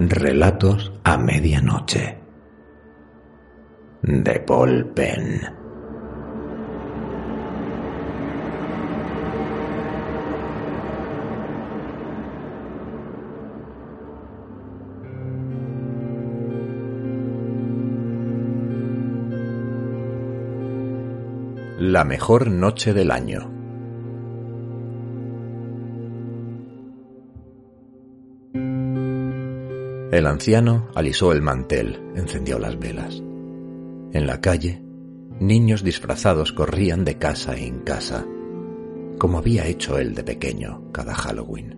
Relatos a medianoche de Paul Penn. La mejor noche del año. El anciano alisó el mantel, encendió las velas. En la calle, niños disfrazados corrían de casa en casa, como había hecho él de pequeño cada Halloween.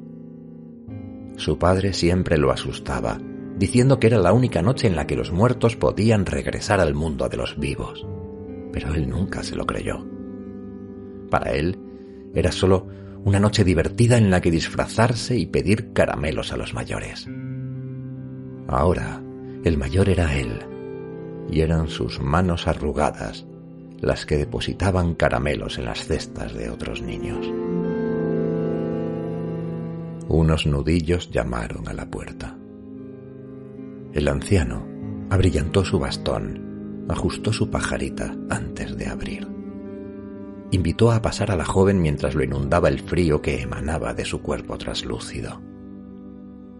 Su padre siempre lo asustaba, diciendo que era la única noche en la que los muertos podían regresar al mundo de los vivos, pero él nunca se lo creyó. Para él, era solo una noche divertida en la que disfrazarse y pedir caramelos a los mayores. Ahora, el mayor era él, y eran sus manos arrugadas las que depositaban caramelos en las cestas de otros niños. Unos nudillos llamaron a la puerta. El anciano abrillantó su bastón, ajustó su pajarita antes de abrir. Invitó a pasar a la joven mientras lo inundaba el frío que emanaba de su cuerpo traslúcido.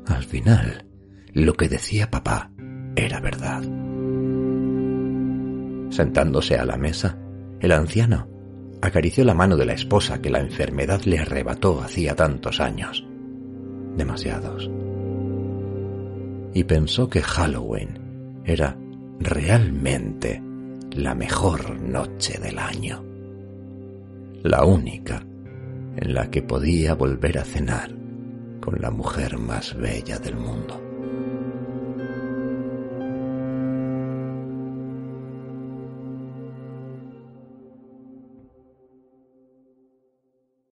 Al final, lo que decía papá era verdad. Sentándose a la mesa, el anciano acarició la mano de la esposa que la enfermedad le arrebató hacía tantos años. Demasiados. Y pensó que Halloween era realmente la mejor noche del año. La única en la que podía volver a cenar con la mujer más bella del mundo.